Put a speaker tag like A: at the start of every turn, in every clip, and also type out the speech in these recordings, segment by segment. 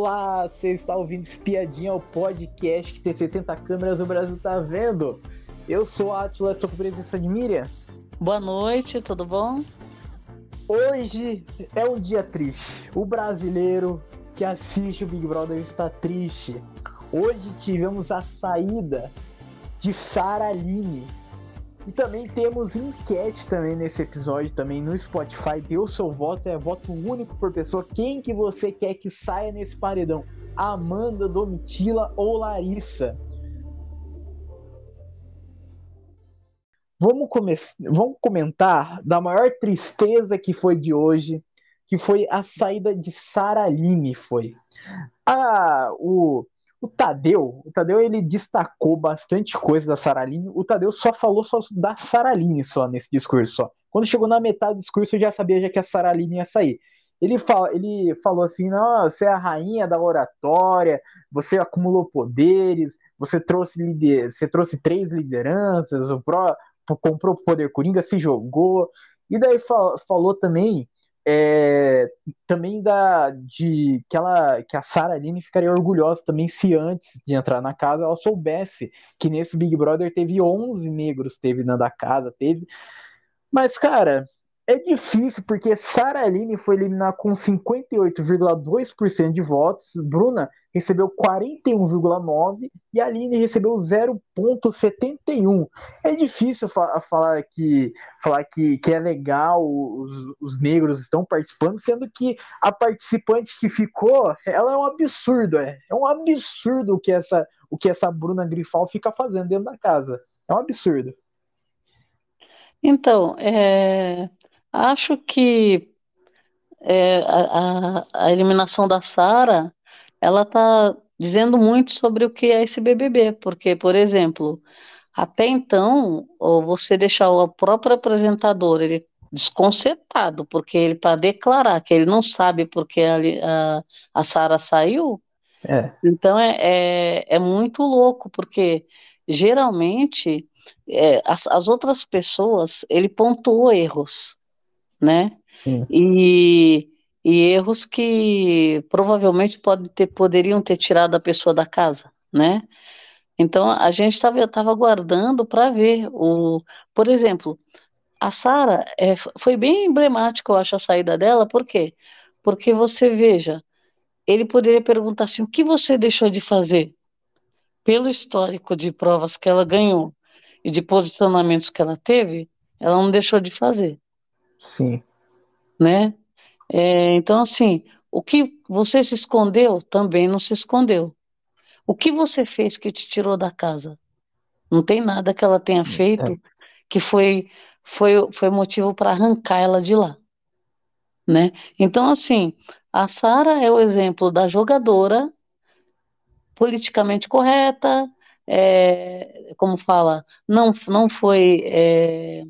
A: Olá, você está ouvindo Espiadinha, o podcast que tem 70 câmeras, o Brasil tá vendo. Eu sou a Atlas, estou com presença de Miriam.
B: Boa noite, tudo bom?
A: Hoje é um dia triste. O brasileiro que assiste o Big Brother está triste. Hoje tivemos a saída de Sara Aline, e também temos enquete também nesse episódio também no Spotify. O seu voto, é voto único por pessoa. Quem que você quer que saia nesse paredão? Amanda, Domitila ou Larissa? Vamos, come vamos comentar da maior tristeza que foi de hoje, que foi a saída de Sara Aline, foi. Ah, o o Tadeu, o Tadeu ele destacou bastante coisa da Saraline. O Tadeu só falou só da Saraline só nesse discurso só. Quando chegou na metade do discurso eu já sabia já que a Saraline ia sair. Ele, fala, ele falou assim: não, você é a rainha da oratória, você acumulou poderes, você trouxe, lider, você trouxe três lideranças, o Pro, comprou poder coringa, se jogou. E daí fal, falou também é, também da de que ela que a Sara Aline ficaria orgulhosa também se antes de entrar na casa ela soubesse que nesse Big Brother teve 11 negros teve na da casa teve. Mas cara é difícil porque Sara Aline foi eliminada com 58,2% de votos, Bruna recebeu 41,9% e a Aline recebeu 0,71%. É difícil fa falar, que, falar que, que é legal os, os, negros estão participando, sendo que a participante que ficou, ela é um absurdo, é, é um absurdo o que essa, o que essa Bruna Grifal fica fazendo dentro da casa. É um absurdo.
B: Então, é, Acho que é, a, a, eliminação da Sara, ela está dizendo muito sobre o que é esse BBB, porque, por exemplo, até então, você deixar o próprio apresentador ele desconcertado, porque ele para declarar que ele não sabe porque a, a, a Sara saiu, é. então é, é, é, muito louco, porque geralmente é, as, as outras pessoas ele pontuou erros né? E, e erros que provavelmente pode ter, poderiam ter tirado a pessoa da casa, né? Então a gente estava aguardando para ver o, por exemplo, a Sara é, foi bem emblemática, eu acho, a saída dela, por quê? Porque você veja, ele poderia perguntar assim: o que você deixou de fazer? Pelo histórico de provas que ela ganhou e de posicionamentos que ela teve, ela não deixou de fazer.
A: Sim.
B: Né? É, então, assim, o que você se escondeu também não se escondeu. O que você fez que te tirou da casa? Não tem nada que ela tenha feito é. que foi, foi, foi motivo para arrancar ela de lá. Né? Então, assim, a Sara é o exemplo da jogadora politicamente correta, é, como fala, não, não foi é,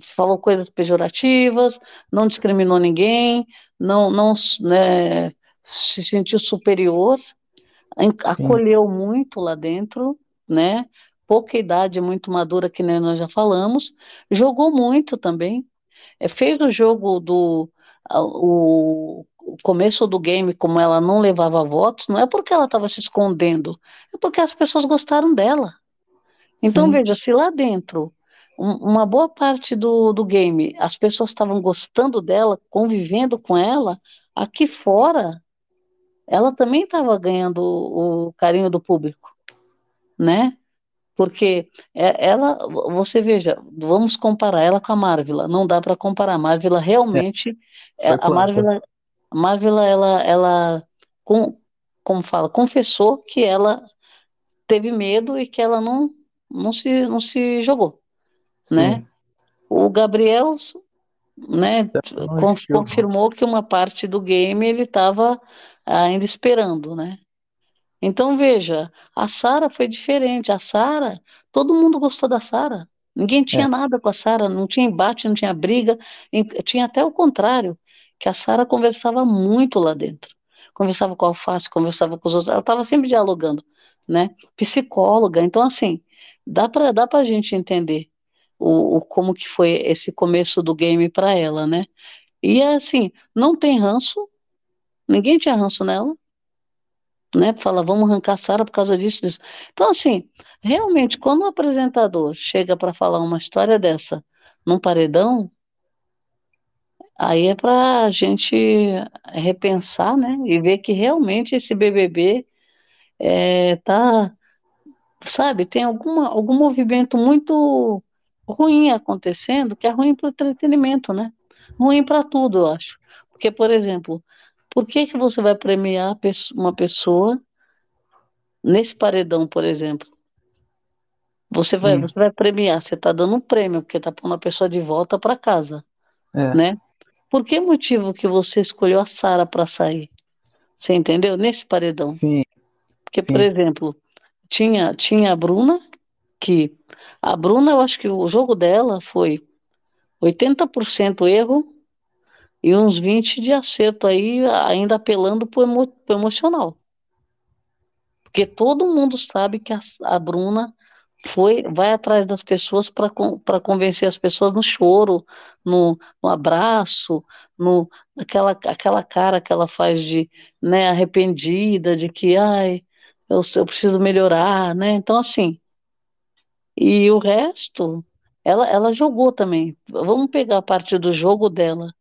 B: falou coisas pejorativas, não discriminou ninguém, não, não né, se sentiu superior, Sim. acolheu muito lá dentro, né? Pouca idade, muito madura, que nem nós já falamos, jogou muito também, é, fez o jogo do o, o começo do game, como ela não levava votos, não é porque ela estava se escondendo, é porque as pessoas gostaram dela. Então, Sim. veja, se lá dentro uma boa parte do, do game, as pessoas estavam gostando dela, convivendo com ela, aqui fora, ela também estava ganhando o, o carinho do público, né? Porque é, ela, você veja, vamos comparar ela com a Marvel, não dá para comparar. A Marvel realmente, é, a Marvel, a Marvel ela, ela com, como fala, confessou que ela teve medo e que ela não, não, se, não se jogou né? O Gabriel, né, confirmou que uma parte do game ele estava ainda esperando, né? Então veja, a Sara foi diferente. A Sara, todo mundo gostou da Sara. Ninguém tinha é. nada com a Sara, não tinha embate, não tinha briga, tinha até o contrário, que a Sara conversava muito lá dentro. Conversava com a Alface, conversava com os outros, ela estava sempre dialogando, né? Psicóloga, então assim, dá para dá a gente entender o, o como que foi esse começo do game para ela, né? E assim, não tem ranço, ninguém tinha ranço nela, né? Fala, vamos arrancar a Sara por causa disso, disso. Então, assim, realmente, quando o apresentador chega para falar uma história dessa num paredão, aí é para a gente repensar, né? E ver que realmente esse BBB é, tá, sabe, tem alguma, algum movimento muito ruim acontecendo, que é ruim para o entretenimento, né? Ruim para tudo, eu acho. Porque, por exemplo, por que, que você vai premiar uma pessoa nesse paredão, por exemplo? Você vai, você vai premiar, você está dando um prêmio, porque está pondo a pessoa de volta para casa, é. né? Por que motivo que você escolheu a Sara para sair? Você entendeu? Nesse paredão.
A: Sim.
B: Porque, Sim. por exemplo, tinha, tinha a Bruna, que a Bruna, eu acho que o jogo dela foi 80% erro e uns 20% de acerto aí, ainda apelando para o emo, emocional. Porque todo mundo sabe que a, a Bruna foi vai atrás das pessoas para convencer as pessoas no choro, no, no abraço, no aquela, aquela cara que ela faz de né, arrependida, de que ai, eu, eu preciso melhorar, né? Então, assim, e o resto, ela, ela jogou também. Vamos pegar a parte do jogo dela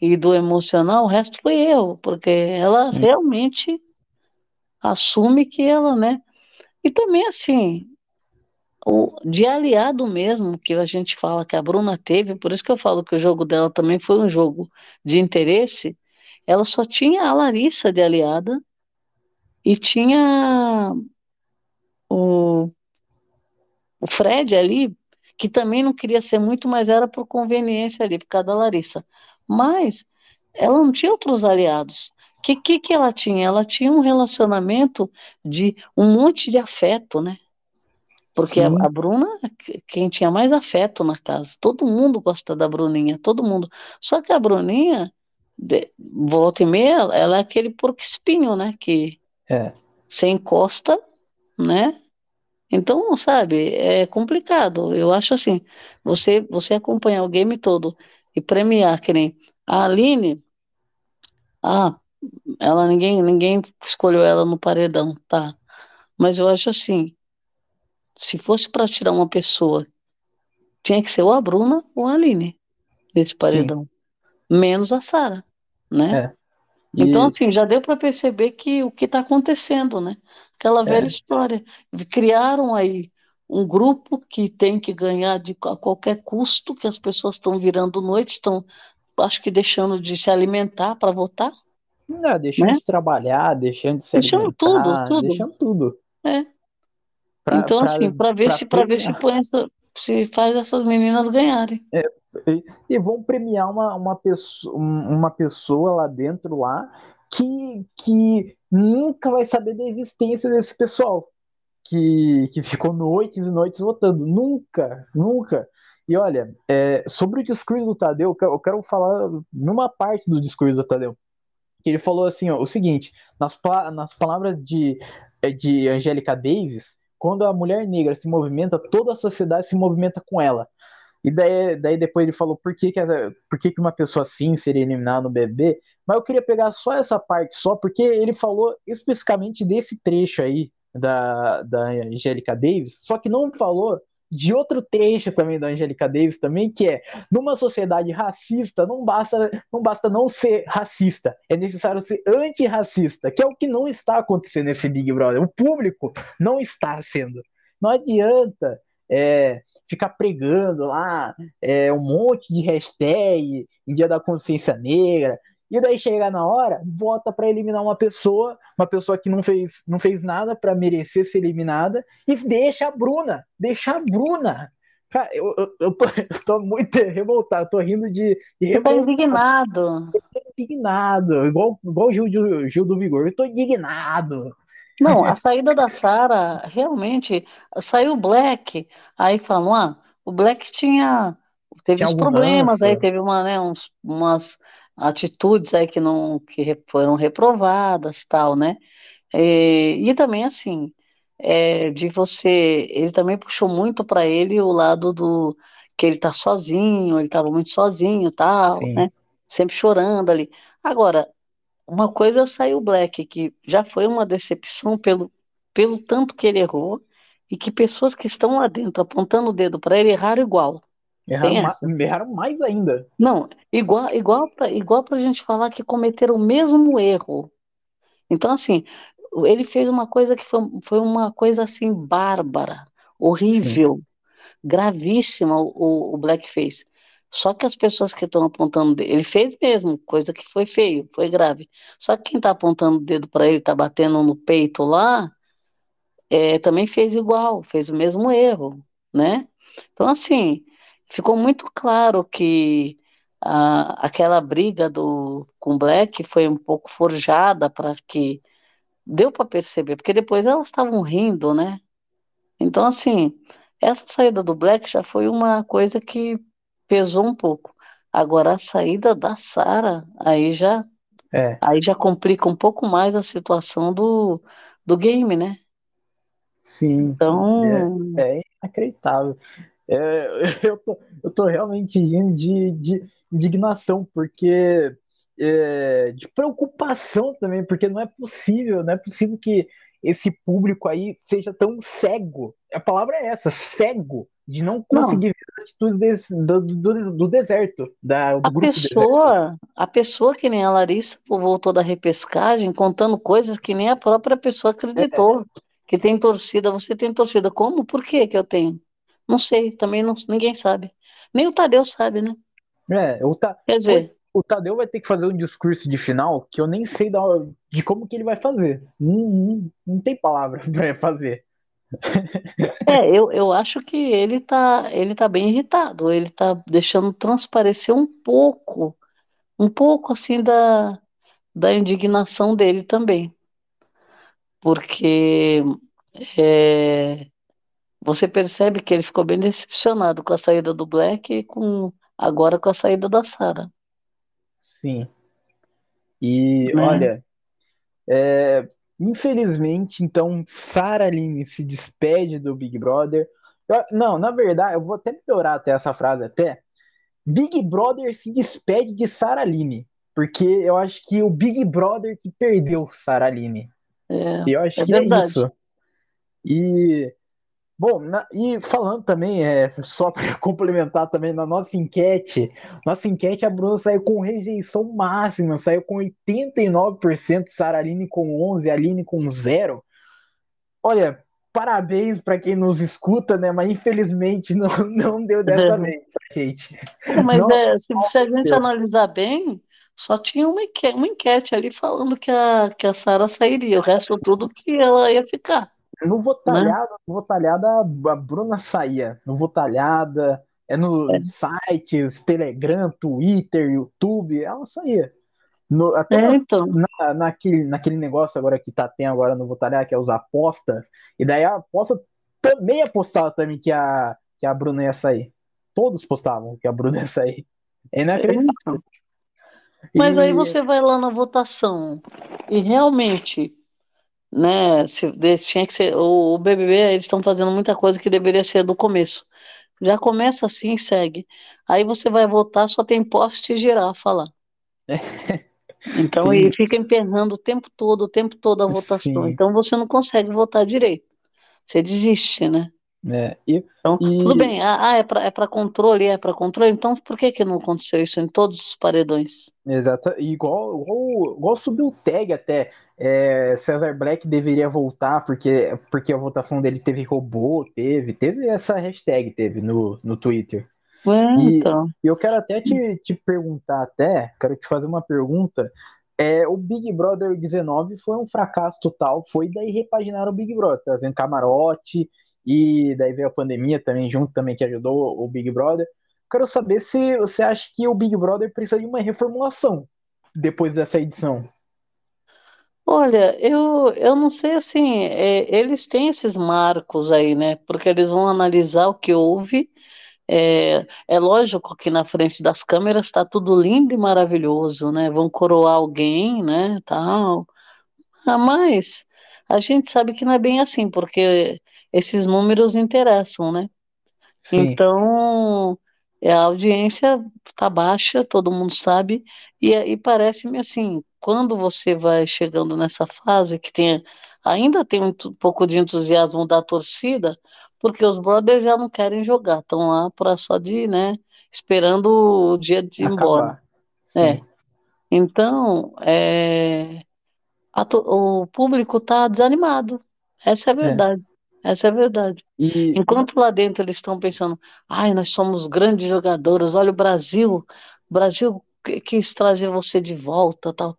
B: e do emocional, o resto foi eu, porque ela Sim. realmente assume que ela, né? E também, assim, o, de aliado mesmo, que a gente fala que a Bruna teve, por isso que eu falo que o jogo dela também foi um jogo de interesse, ela só tinha a Larissa de aliada e tinha o, o Fred ali, que também não queria ser muito, mas era por conveniência ali, por causa da Larissa. Mas ela não tinha outros aliados. O que, que, que ela tinha? Ela tinha um relacionamento de um monte de afeto, né? Porque a, a, Bruna, quem tinha mais afeto na casa, todo mundo gosta da Bruninha, todo mundo. Só que a Bruninha, de, volta e meia, ela é aquele porco espinho, né? Que
A: é.
B: você encosta, né? Então, sabe, é complicado. Eu acho assim, você você acompanhar o game todo e premiar que nem a Aline, ah, ela ninguém ninguém escolheu ela no paredão, tá? Mas eu acho assim, se fosse para tirar uma pessoa, tinha que ser ou a Bruna ou a Aline desse paredão, Sim. menos a Sara, né? É. E... Então, assim, já deu para perceber que o que está acontecendo, né? Aquela velha é. história. Criaram aí um grupo que tem que ganhar de, a qualquer custo, que as pessoas estão virando noite, estão, acho que deixando de se alimentar para votar.
A: Não, deixando né? de trabalhar, deixando de se deixando alimentar, tudo, tudo. deixando tudo.
B: É. Pra, então, pra, assim, para ver, se, ver se, põe essa, se faz essas meninas ganharem.
A: É, e, e vão premiar uma, uma, pessoa, uma pessoa lá dentro lá que, que nunca vai saber da existência desse pessoal que, que ficou noites e noites votando. Nunca, nunca. E olha, é, sobre o discurso do Tadeu, eu quero falar numa parte do discurso do Tadeu. Ele falou assim: ó, o seguinte, nas, nas palavras de, de Angélica Davis, quando a mulher negra se movimenta, toda a sociedade se movimenta com ela. E daí, daí depois ele falou por que, que, por que, que uma pessoa assim seria eliminada no BBB. Mas eu queria pegar só essa parte, só porque ele falou especificamente desse trecho aí da, da Angélica Davis, só que não falou de outro trecho também da Angélica Davis também, que é numa sociedade racista não basta não basta não ser racista, é necessário ser antirracista, que é o que não está acontecendo nesse Big Brother. O público não está sendo. Não adianta é, ficar pregando lá é, um monte de hashtag em Dia da Consciência Negra, e daí chega na hora, vota para eliminar uma pessoa, uma pessoa que não fez, não fez nada para merecer ser eliminada, e deixa a Bruna, deixa a Bruna. Cara, eu, eu, eu, tô, eu tô muito revoltado, tô rindo de. de
B: Você tá indignado.
A: Eu tô indignado, igual, igual o Gil, Gil do Vigor, eu tô indignado.
B: Não, a saída da Sara, realmente, saiu o Black, aí falam, ah, o Black tinha, teve uns problemas, aí teve uma, né, uns, umas atitudes aí que não, que foram reprovadas, tal, né, e, e também, assim, é, de você, ele também puxou muito para ele o lado do, que ele tá sozinho, ele estava muito sozinho, tal, Sim. né, sempre chorando ali. Agora, uma coisa saiu o Black, que já foi uma decepção pelo, pelo tanto que ele errou, e que pessoas que estão lá dentro apontando o dedo para ele erraram igual.
A: Erraram, ma erraram mais ainda.
B: Não, igual igual para igual a gente falar que cometeram o mesmo erro. Então, assim, ele fez uma coisa que foi, foi uma coisa assim bárbara, horrível, Sim. gravíssima o, o Black fez. Só que as pessoas que estão apontando, ele fez mesmo, coisa que foi feio, foi grave. Só que quem está apontando o dedo para ele, está batendo no peito lá, é, também fez igual, fez o mesmo erro, né? Então, assim, ficou muito claro que a, aquela briga do, com Black foi um pouco forjada para que deu para perceber, porque depois elas estavam rindo, né? Então, assim, essa saída do Black já foi uma coisa que pesou um pouco. Agora a saída da Sara, aí já é. aí já complica um pouco mais a situação do, do game, né?
A: Sim. Então é, é inacreditável. É, eu, tô, eu tô realmente indo de, de indignação, porque é, de preocupação também, porque não é possível, não é possível que esse público aí seja tão cego. A palavra é essa, cego, de não conseguir não. ver as atitudes desse, do, do, do, deserto, da, do
B: a pessoa, A pessoa que nem a Larissa voltou da repescagem contando coisas que nem a própria pessoa acreditou. É. Que tem torcida, você tem torcida. Como? Por que que eu tenho? Não sei, também não, ninguém sabe. Nem o Tadeu sabe, né?
A: É, o ta...
B: Quer dizer,
A: o Tadeu vai ter que fazer um discurso de final que eu nem sei da, de como que ele vai fazer. Não, não, não tem palavra para fazer.
B: É, eu, eu acho que ele tá, ele tá bem irritado. Ele tá deixando transparecer um pouco, um pouco assim da, da indignação dele também. Porque é, você percebe que ele ficou bem decepcionado com a saída do Black e com, agora com a saída da Sarah.
A: Sim. E né? olha, é, infelizmente, então, Sarah Lynn se despede do Big Brother. Eu, não, na verdade, eu vou até melhorar até essa frase até. Big Brother se despede de Sarah Lynn, porque eu acho que o Big Brother que perdeu Sarah Lynn.
B: É,
A: eu acho é que verdade. é isso. E Bom, na, e falando também, é, só para complementar também, na nossa enquete, nossa enquete a Bruna saiu com rejeição máxima, saiu com 89%, Saraline com 11%, Aline com 0%. Olha, parabéns para quem nos escuta, né? Mas infelizmente não, não deu dessa vez pra gente.
B: Mas é, se, se, a gente analisar bem, só tinha uma enquete, uma enquete ali falando que a, que a Sara sairia, o resto tudo que ela ia ficar.
A: No Votalhada, né? no Votalhada a Bruna saía. No Votalhada, é no é. sites, Telegram, Twitter, YouTube, ela saía. No, até é, então. na, naquele, naquele negócio agora que tá tem agora no Votalhada, que é os apostas, e daí a aposta também apostava também que a, que a Bruna ia sair. Todos postavam que a Bruna ia sair. É inacreditável. Então.
B: Mas e... aí você vai lá na votação e realmente né? Se, tinha que ser o, o BBB, eles estão fazendo muita coisa que deveria ser do começo. Já começa assim, segue. Aí você vai votar, só tem poste e girafa lá. Então, e fica emperrando o tempo todo, o tempo todo a votação. Sim. Então você não consegue votar direito. Você desiste, né?
A: É, e,
B: então, e... tudo bem. Ah, ah é para é controle, é para controle. Então, por que, que não aconteceu isso em todos os paredões?
A: Exato. Igual, igual, igual subiu o tag até. É, Cesar Black deveria voltar porque, porque a votação dele teve robô, teve, teve essa hashtag, teve no, no Twitter.
B: É,
A: e,
B: então.
A: e eu quero até te, te perguntar até, quero te fazer uma pergunta. É, o Big Brother 19 foi um fracasso total, foi daí repaginar o Big Brother, trazendo camarote, e daí veio a pandemia também junto também que ajudou o Big Brother. Quero saber se você acha que o Big Brother precisa de uma reformulação depois dessa edição.
B: Olha, eu, eu não sei assim, é, eles têm esses marcos aí, né? Porque eles vão analisar o que houve. É, é lógico que na frente das câmeras está tudo lindo e maravilhoso, né? Vão coroar alguém, né? Tal. Ah, mas a gente sabe que não é bem assim, porque esses números interessam, né? Sim. Então, a audiência está baixa, todo mundo sabe, e, e parece-me assim, quando você vai chegando nessa fase que tem, ainda tem um, pouco de entusiasmo da torcida, porque os brothers já não querem jogar, estão lá para só de, né, esperando o dia de ir
A: Acabar.
B: embora.
A: Sim.
B: É. Então, é, o público está desanimado. Essa é a
A: É.
B: verdade. Essa é a verdade.
A: E
B: Enquanto lá dentro eles estão pensando, ai, nós somos grandes jogadores, olha o Brasil, o Brasil quis trazer você de volta, tal.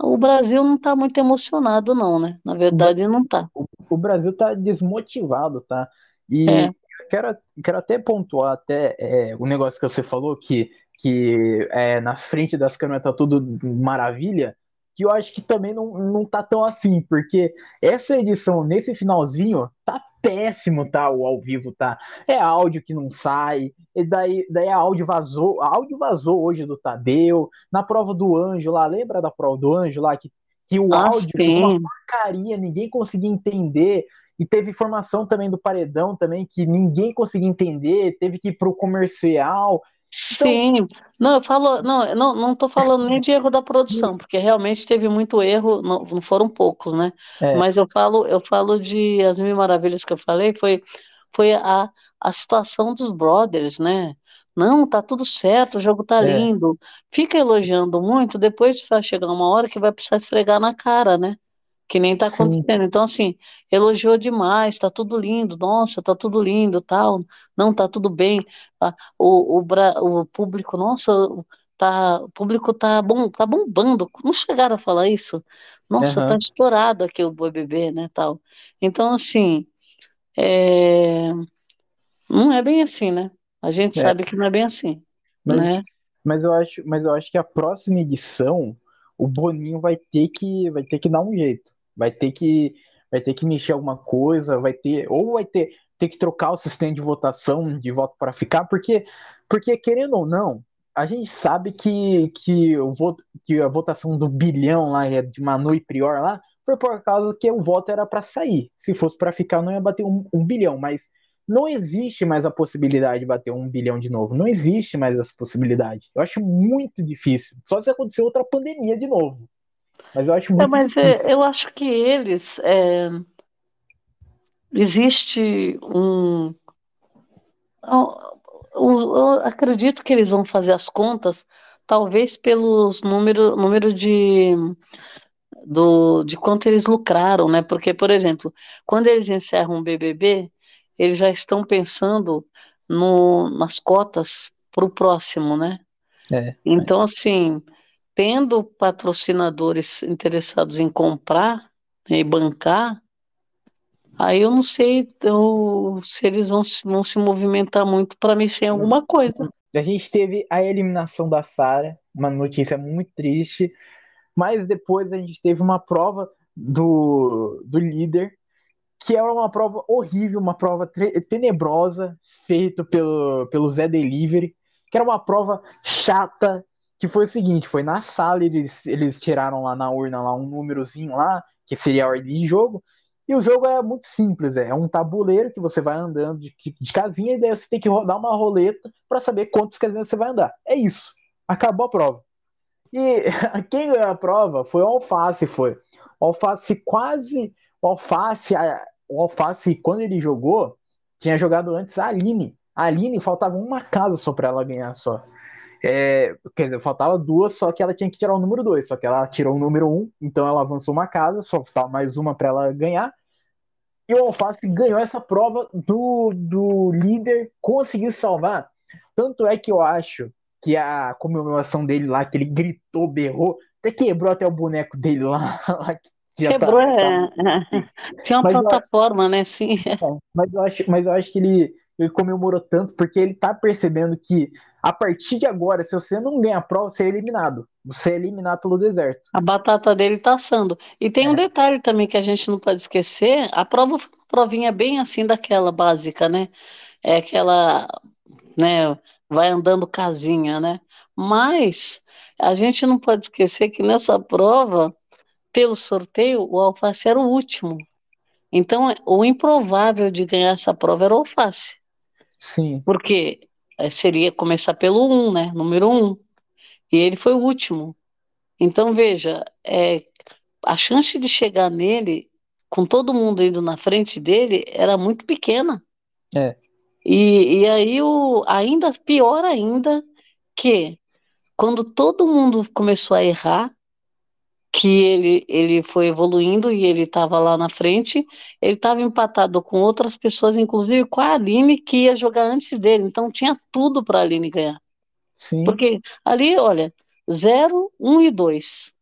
B: O Brasil não está muito emocionado, não, né? Na verdade, não está.
A: o Brasil tá desmotivado, tá? E
B: É.
A: quero, quero até pontuar até é, o negócio que você falou, que, que é, na frente das câmeras tá tudo maravilha, que eu acho que também não, não tá tão assim, porque essa edição, nesse finalzinho, tá péssimo, tá? O ao vivo, tá? É áudio que não sai, e daí, daí a áudio vazou, a áudio vazou hoje do Tadeu, na prova do Anjo lá, lembra da prova do Anjo lá, que, que o
B: Ah,
A: áudio ficou uma
B: sim.
A: porcaria, ninguém conseguia entender. E teve informação também do paredão também que ninguém conseguia entender, teve que ir pro comercial. Então-
B: Sim, não, eu falo, não, não, não tô falando nem de erro da produção, porque realmente teve muito erro, não, não foram poucos, né?
A: É.
B: Mas eu falo, eu falo de As Mil Maravilhas que eu falei, foi, foi a, a situação dos brothers, né? Não, tá tudo certo, o jogo tá
A: É.
B: lindo. Fica elogiando muito, depois vai chegar uma hora que vai precisar esfregar na cara, né? Que nem tá
A: Sim.
B: acontecendo. Então, assim, elogiou demais, tá tudo lindo, nossa, tá tudo lindo, tal. Não, tá tudo bem. Ah, o, o, o público, nossa, tá, o público tá bom, tá bombando. Não chegaram a falar isso? Nossa, tá
A: Aham.
B: estourado aqui o BBB, né, tal. Então, assim, é, não é bem assim, né? A gente
A: É.
B: sabe que não é bem assim,
A: Mas,
B: né?
A: mas, eu acho, mas eu acho que a próxima edição o Boninho vai ter que vai ter que dar um jeito. Vai ter que vai ter que mexer alguma coisa, vai ter ou vai ter ter que trocar o sistema de votação de voto para ficar, porque porque querendo ou não, a gente sabe que que o voto que a votação do bilhão lá é de Manu e Prior lá foi por causa que o voto era para sair. Se fosse para ficar, não ia bater um, um bilhão, mas não existe mais a possibilidade de bater um bilhão de novo. Não existe mais essa possibilidade. Eu acho muito difícil. Só se acontecer outra pandemia de novo. Mas eu acho
B: É,
A: muito
B: mas
A: difícil.
B: é, eu acho que eles. é, existe um. Eu acredito que eles vão fazer as contas, talvez pelos número, número de, do, de quanto eles lucraram, né? Porque, por exemplo, quando eles encerram o BBB, eles já estão pensando no, nas cotas para o próximo, né?
A: É,
B: Então, assim, tendo patrocinadores interessados em comprar né, e bancar, aí eu não sei eu- se eles vão se, vão se movimentar muito para mexer em alguma coisa.
A: A gente teve a eliminação da Sara, uma notícia muito triste, mas depois a gente teve uma prova do, do líder, que era uma prova horrível, uma prova tenebrosa, feita pelo, pelo Zé Delivery, que era uma prova chata, que foi o seguinte, foi na sala, eles, eles tiraram lá na urna lá um númerozinho lá, que seria a ordem de jogo, e o jogo é muito simples, é um tabuleiro que você vai andando de, de casinha, e daí você tem que rodar uma roleta para saber quantas casinhas você vai andar. É isso. Acabou a prova. E quem ganhou a prova foi o Alface, foi. O Alface quase. O Alface, a- o Alface, quando ele jogou, tinha jogado antes a Aline. A Aline faltava uma casa só para ela ganhar só. É, quer dizer, faltava duas, só que ela tinha que tirar o número dois. Só que ela tirou o número um, então ela avançou uma casa, só faltava mais uma para ela ganhar. E o Alface ganhou essa prova do, do líder, conseguiu salvar. Tanto é que eu acho que a comemoração dele lá, que ele gritou, berrou, até quebrou até o boneco dele lá. lá que tá-
B: Quebrou,
A: tá-
B: é, tinha uma
A: Mas
B: plataforma, né? Sim.
A: mas eu acho, mas eu acho que ele, ele comemorou tanto porque ele tá percebendo que a partir de agora, se você não ganhar a prova, você é eliminado. Você é eliminado pelo deserto.
B: A batata dele tá assando. E tem um
A: É.
B: detalhe também que a gente não pode esquecer: a prova foi uma provinha bem assim daquela básica, né? É aquela, né? Vai andando casinha, né? Mas a gente não pode esquecer que nessa prova, pelo sorteio, o Alface era o último. Então, o improvável de ganhar essa prova era o Alface.
A: Sim.
B: Porque seria começar pelo 1, né? Número 1. E ele foi o último. Então, veja, é, a chance de chegar nele, com todo mundo indo na frente dele, era muito pequena.
A: É.
B: E, e aí, o, ainda pior ainda, que quando todo mundo começou a errar, que ele, ele foi evoluindo e ele estava lá na frente, ele estava empatado com outras pessoas, inclusive com a Aline, que ia jogar antes dele, então tinha tudo para a Aline ganhar.
A: Sim.
B: Porque ali, olha, 0, 1 um e 2.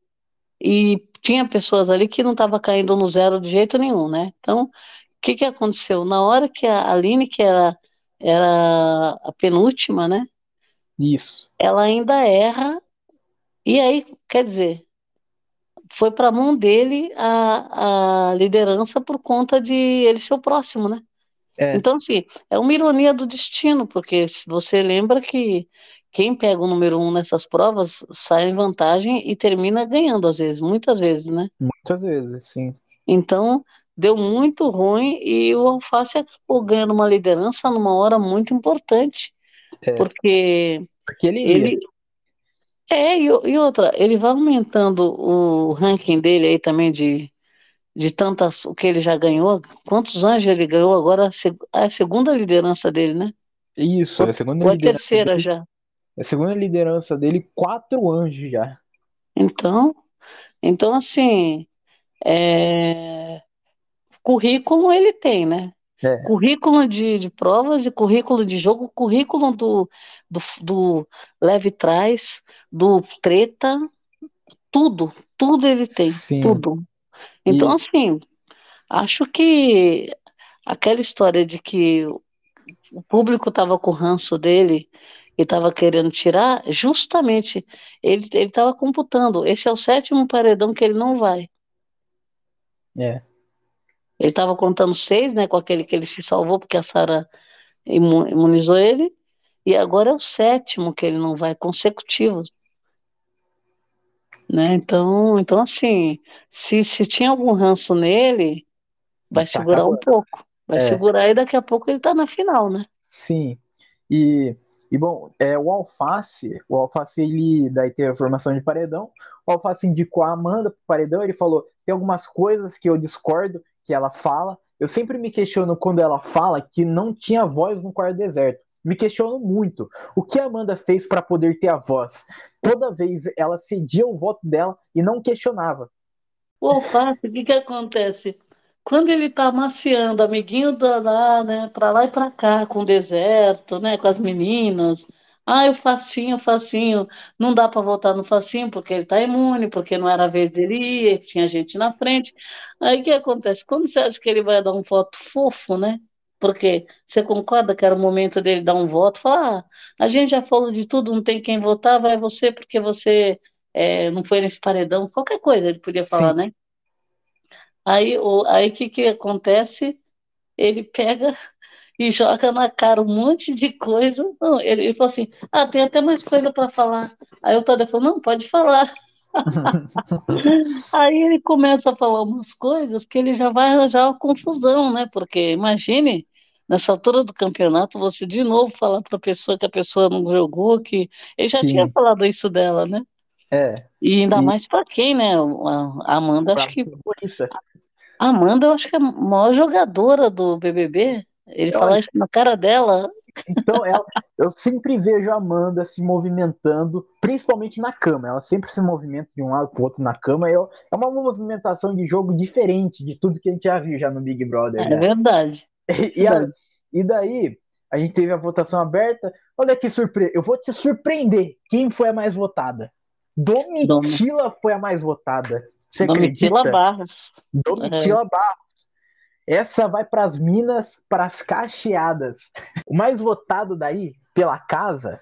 B: E tinha pessoas ali que não estavam caindo no zero de jeito nenhum, né? Então, o que, que aconteceu? Na hora que a Aline, que era, era a penúltima, né?
A: Isso.
B: Ela ainda erra, e aí, quer dizer, foi para a mão dele a, a liderança por conta de ele ser o próximo, né?
A: É.
B: Então, assim, é uma ironia do destino, porque se você lembra que quem pega o número um nessas provas sai em vantagem e termina ganhando, às vezes, muitas vezes, né?
A: Muitas vezes, sim.
B: Então, deu muito ruim e o Alface acabou ganhando uma liderança numa hora muito importante,
A: É.
B: porque
A: Porque ele,
B: ele. É, e, e outra, ele vai aumentando o ranking dele aí também de, de tantas, o que ele já ganhou. Quantos anjos ele ganhou agora? A seg- a segunda liderança dele, né?
A: Isso, é a segunda
B: Ou a
A: liderança
B: terceira
A: dele.
B: já.
A: É a segunda liderança dele, quatro anjos já.
B: Então, então assim, é, currículo ele tem, né?
A: É.
B: Currículo de, de provas e currículo de jogo, currículo do, do, do leve trás, do treta, tudo, tudo ele tem,
A: Sim.
B: tudo. Então,
A: E-
B: assim, acho que aquela história de que o público estava com o ranço dele e estava querendo tirar, justamente ele ele estava computando. Esse é o sétimo paredão que ele não vai.
A: É.
B: Ele estava contando seis, né, com aquele que ele se salvou porque a Sara imu- imunizou ele, e agora é o sétimo que ele não vai, consecutivo. Né? Então, então assim, se, se tinha algum ranço nele, vai
A: Tá
B: segurar um
A: acabando.
B: pouco. Vai
A: É.
B: segurar e daqui a pouco ele tá na final, né?
A: Sim. E, e bom, é, o Alface, o Alface, ele daí teve a formação de paredão. O Alface indicou a Amanda pro paredão, ele falou: tem algumas coisas que eu discordo que ela fala. Eu sempre me questiono quando ela fala que não tinha voz no quarto deserto. Me questiono muito. O que a Amanda fez para poder ter a voz? Toda vez ela cedia o voto dela e não questionava.
B: O alface, o que que acontece? Quando ele tá amaciando, amiguinho da lá, né, pra lá e pra cá, com o deserto, né, com as meninas. Ai, o facinho, o facinho. Não dá pra votar no facinho porque ele tá imune, porque não era a vez dele ir, tinha gente na frente. Aí o que acontece? Quando você acha que ele vai dar um voto fofo, né? Porque você concorda que era o momento dele dar um voto, falar, ah, a gente já falou de tudo, não tem quem votar, vai você porque você é, não foi nesse paredão, qualquer coisa ele podia falar,
A: Sim.
B: né? Aí o aí que que acontece? Ele pega e joga na cara um monte de coisa. Não, ele, ele falou assim: Ah, tem até mais coisa para falar. Aí o Tadeu falou: Não, pode falar. Aí ele começa a falar umas coisas que ele já vai arranjar uma confusão, né? Porque imagine, nessa altura do campeonato, você de novo falar para a pessoa que a pessoa não jogou, que ele já
A: Sim.
B: tinha falado isso dela, né?
A: É,
B: E ainda
A: E-
B: mais para quem, né? A Amanda, acho que a Amanda, eu acho que é a maior jogadora do BBB. Ele falar
A: acho-
B: isso na cara dela.
A: Então, ela, eu sempre vejo a Amanda se movimentando, principalmente na cama. Ela sempre se movimenta de um lado para o outro na cama. e eu- é uma movimentação de jogo diferente de tudo que a gente já viu já no Big Brother.
B: É
A: né?
B: verdade.
A: E, a- e daí, a gente teve a votação aberta. Olha que surpresa. Eu vou te surpreender. Quem foi a mais votada? Domitila foi a mais votada. Você
B: Domitila
A: acredita?
B: Barros.
A: Domitila Barros. Essa vai para as minas, para as cacheadas. O mais votado daí pela casa,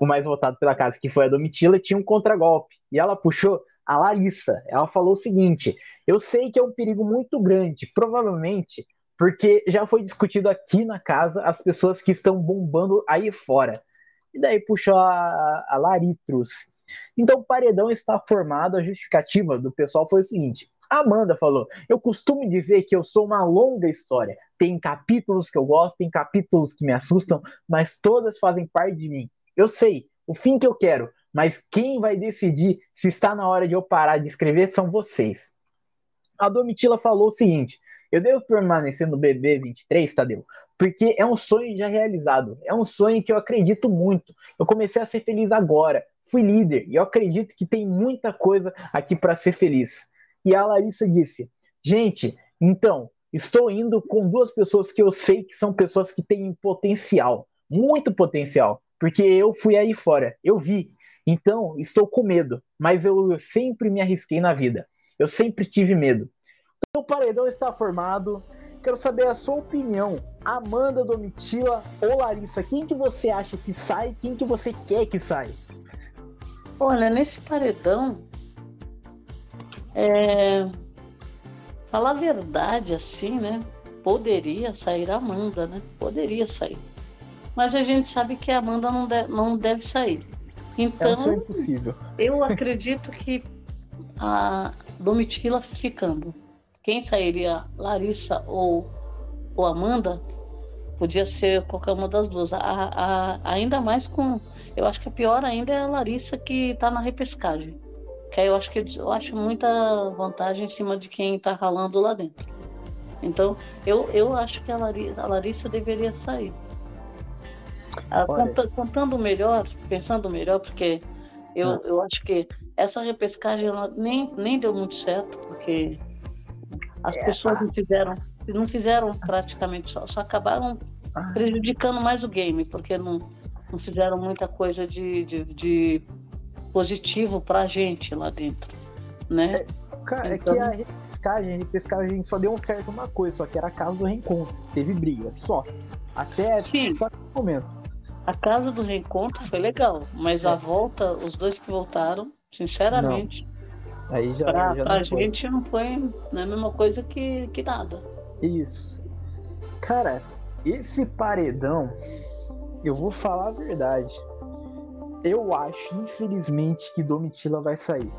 A: o mais votado pela casa, que foi a Domitila, tinha um contragolpe. E ela puxou a Larissa. Ela falou o seguinte: Eu sei que é um perigo muito grande, provavelmente, porque já foi discutido aqui na casa as pessoas que estão bombando aí fora. E daí puxou a, a Laritros. Então o paredão está formado, a justificativa do pessoal foi o seguinte: Amanda falou: Eu costumo dizer que eu sou uma longa história. Tem capítulos que eu gosto, tem capítulos que me assustam, mas todas fazem parte de mim. Eu sei o fim que eu quero, mas quem vai decidir se está na hora de eu parar de escrever são vocês. A Domitila falou o seguinte: Eu devo permanecer no BB 23, Tadeu, porque é um sonho já realizado. É um sonho que eu acredito muito. Eu comecei a ser feliz agora. Fui líder e eu acredito que tem muita coisa aqui para ser feliz. E a Larissa disse: Gente, então, estou indo com duas pessoas que eu sei que são pessoas que têm potencial, muito potencial, porque eu fui aí fora, eu vi. Então, estou com medo, mas eu sempre me arrisquei na vida. Eu sempre tive medo. Então, o paredão está formado. Quero saber a sua opinião. Amanda, Domitila ou Larissa, quem que você acha que sai? Quem que você quer que saia?
B: Olha, nesse paredão, é... falar a verdade assim, né? Poderia sair a Amanda, né? Poderia sair. Mas a gente sabe que a Amanda não, deve, não deve sair. Então,
A: é impossível.
B: eu acredito que a Domitila ficando. Quem sairia, Larissa ou, ou Amanda, podia ser qualquer uma das duas. A, a, ainda mais com. Eu acho que a pior ainda é a Larissa que está na repescagem. Que aí eu acho que eu acho muita vantagem em cima de quem está ralando lá dentro. Então, eu, eu acho que a Larissa, a Larissa deveria sair. Ah, contando melhor, pensando melhor, porque eu, ah. eu acho que essa repescagem nem, nem deu muito certo, porque as é, pessoas não fizeram, não fizeram praticamente só, só acabaram ah. prejudicando mais o game, porque não, não fizeram muita coisa de, de, de positivo pra gente lá dentro, né?
A: É, cara, então... é que então a repescagem, a repescagem só deu um certo uma coisa, só que era a casa do reencontro, teve briga, só. Até
B: Sim.
A: só momento.
B: A casa do reencontro foi legal, mas é. a volta, os dois que voltaram, sinceramente,
A: não. Aí já,
B: pra,
A: já
B: pra não gente foi. não foi né, a mesma coisa que, que nada.
A: Isso. Cara, esse paredão, eu vou falar a verdade. Eu acho, infelizmente, que Domitila vai sair.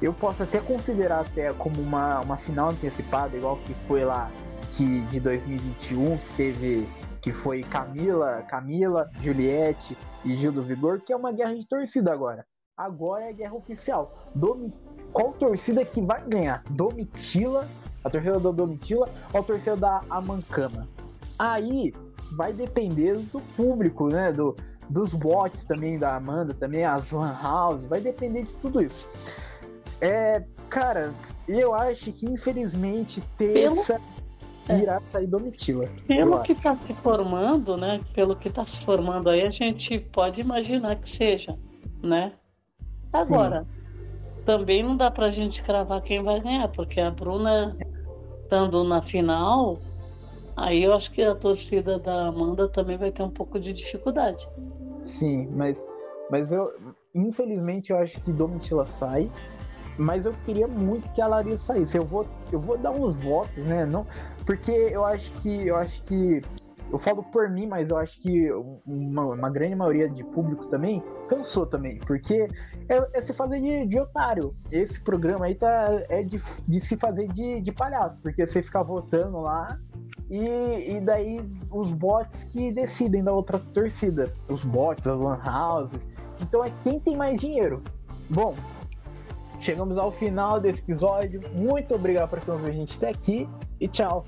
A: Eu posso até considerar até como uma, uma final antecipada, igual que foi lá que, de 2021, que teve que foi Camila, Camila, Juliette e Gil do Vigor, que é uma guerra de torcida agora. Agora é a guerra oficial. Domi... Qual torcida que vai ganhar? Domitila, a torcida da Domitila ou a torcida da Amancama? Aí vai depender do público, né? Do, dos bots também da Amanda, também as Lan House, vai depender de tudo isso. É, cara, eu acho que infelizmente terça. Pelo é. irá sair Domitila.
B: Pelo que está se formando, né? Pelo que está se formando aí, a gente pode imaginar que seja, né? Agora, Sim. também não dá pra gente cravar quem vai ganhar, porque a Bruna estando na final, aí eu acho que a torcida da Amanda também vai ter um pouco de dificuldade.
A: Sim, mas, mas eu infelizmente eu acho que Domitila sai mas eu queria muito que a Larissa saísse. Eu vou, eu vou dar uns votos, né? Não, porque eu acho que eu acho que eu falo por mim, mas eu acho que uma, uma grande maioria de público também cansou também, porque é, é se fazer de, de, otário. Esse programa aí tá, é de, de se fazer de, de palhaço, porque você fica votando lá e, e daí os bots que decidem da outra torcida. Os bots, as lan houses. Então é quem tem mais dinheiro. Bom, chegamos ao final desse episódio. Muito obrigado por ter ouvido a gente até aqui e tchau.